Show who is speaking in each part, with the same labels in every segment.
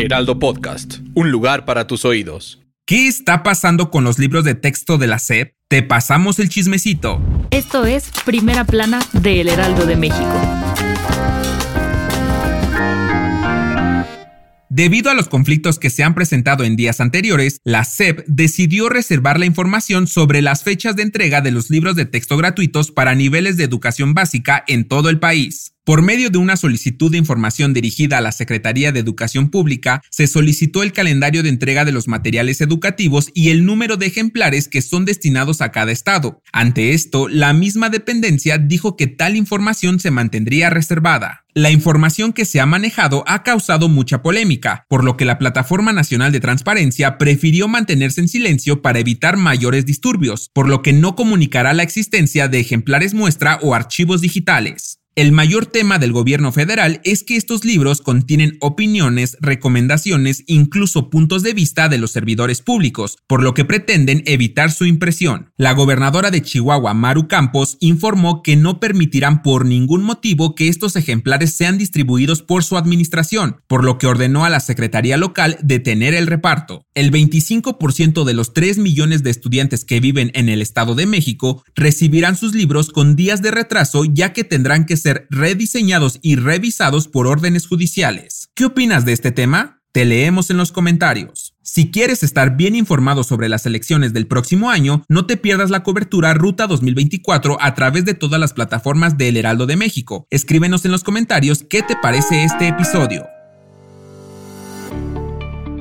Speaker 1: Heraldo Podcast, un lugar para tus oídos.
Speaker 2: ¿Qué está pasando con los libros de texto de la SEP? Te pasamos el chismecito.
Speaker 3: Esto es Primera Plana de El Heraldo de México.
Speaker 2: Debido a los conflictos que se han presentado en días anteriores, la SEP decidió reservar la información sobre las fechas de entrega de los libros de texto gratuitos para niveles de educación básica en todo el país. Por medio de una solicitud de información dirigida a la Secretaría de Educación Pública, se solicitó el calendario de entrega de los materiales educativos y el número de ejemplares que son destinados a cada estado. Ante esto, la misma dependencia dijo que tal información se mantendría reservada. La información que se ha manejado ha causado mucha polémica, por lo que la Plataforma Nacional de Transparencia prefirió mantenerse en silencio para evitar mayores disturbios, por lo que no comunicará la existencia de ejemplares muestra o archivos digitales. El mayor tema del gobierno federal es que estos libros contienen opiniones, recomendaciones, incluso puntos de vista de los servidores públicos, por lo que pretenden evitar su impresión. La gobernadora de Chihuahua, Maru Campos, informó que no permitirán por ningún motivo que estos ejemplares sean distribuidos por su administración, por lo que ordenó a la Secretaría local detener el reparto. El 25% de los 3 millones de estudiantes que viven en el Estado de México recibirán sus libros con días de retraso ya que tendrán que ser rediseñados y revisados por órdenes judiciales. ¿Qué opinas de este tema? Te leemos en los comentarios. Si quieres estar bien informado sobre las elecciones del próximo año, no te pierdas la cobertura Ruta 2024 a través de todas las plataformas del Heraldo de México. Escríbenos en los comentarios qué te parece este episodio.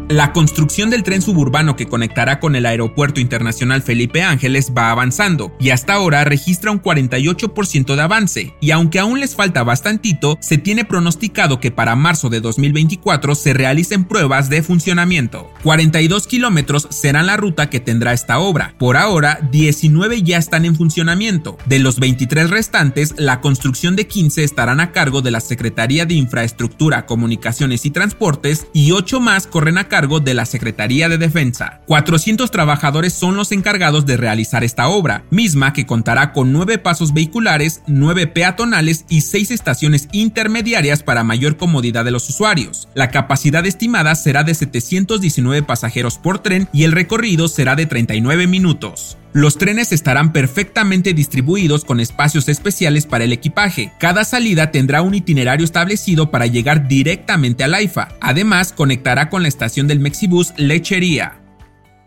Speaker 2: La construcción del tren suburbano que conectará con el Aeropuerto Internacional Felipe Ángeles va avanzando y hasta ahora registra un 48% de avance y aunque aún les falta bastantito, se tiene pronosticado que para marzo de 2024 se realicen pruebas de funcionamiento. 42 kilómetros serán la ruta que tendrá esta obra. Por ahora, 19 ya están en funcionamiento. De los 23 restantes, la construcción de 15 estarán a cargo de la Secretaría de Infraestructura, Comunicaciones y Transportes y 8 más corren a cargo de la Secretaría de Defensa. 400 trabajadores son los encargados de realizar esta obra, misma que contará con 9 pasos vehiculares, 9 peatonales y 6 estaciones intermediarias para mayor comodidad de los usuarios. La capacidad estimada será de 719 pasajeros por tren y el recorrido será de 39 minutos. Los trenes estarán perfectamente distribuidos con espacios especiales para el equipaje. Cada salida tendrá un itinerario establecido para llegar directamente al AIFA. Además, conectará con la estación del Mexibus Lechería.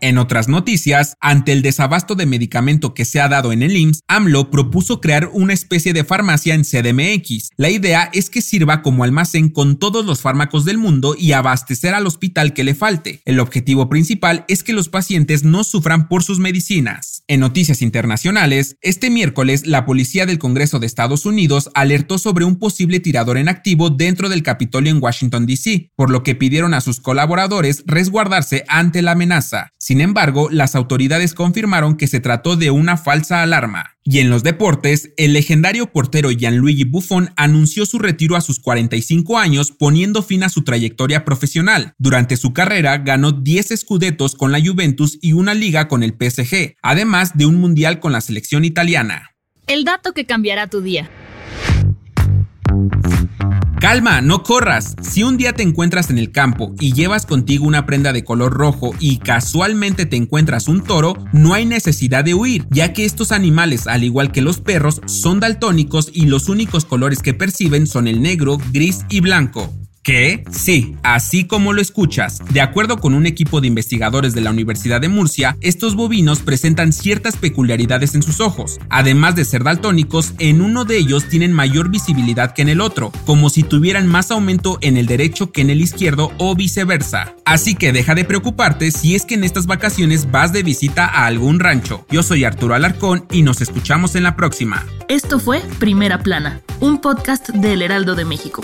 Speaker 2: En otras noticias, ante el desabasto de medicamento que se ha dado en el IMSS, AMLO propuso crear una especie de farmacia en CDMX. La idea es que sirva como almacén con todos los fármacos del mundo y abastecer al hospital que le falte. El objetivo principal es que los pacientes no sufran por sus medicinas. En noticias internacionales, este miércoles la policía del Congreso de Estados Unidos alertó sobre un posible tirador en activo dentro del Capitolio en Washington, D.C., por lo que pidieron a sus colaboradores resguardarse ante la amenaza. Sin embargo, las autoridades confirmaron que se trató de una falsa alarma. Y en los deportes, el legendario portero Gianluigi Buffon anunció su retiro a sus 45 años poniendo fin a su trayectoria profesional. Durante su carrera ganó 10 escudetos con la Juventus y una liga con el PSG, además de un mundial con la selección italiana.
Speaker 3: El dato que cambiará tu día.
Speaker 2: Calma, no corras. Si un día te encuentras en el campo y llevas contigo una prenda de color rojo y casualmente te encuentras un toro, no hay necesidad de huir, ya que estos animales, al igual que los perros, son daltónicos y los únicos colores que perciben son el negro, gris y blanco. ¿Qué? Sí, así como lo escuchas. De acuerdo con un equipo de investigadores de la Universidad de Murcia, estos bovinos presentan ciertas peculiaridades en sus ojos. Además de ser daltónicos, en uno de ellos tienen mayor visibilidad que en el otro, como si tuvieran más aumento en el derecho que en el izquierdo o viceversa. Así que deja de preocuparte si es que en estas vacaciones vas de visita a algún rancho. Yo soy Arturo Alarcón y nos escuchamos en la próxima.
Speaker 3: Esto fue Primera Plana, un podcast del Heraldo de México.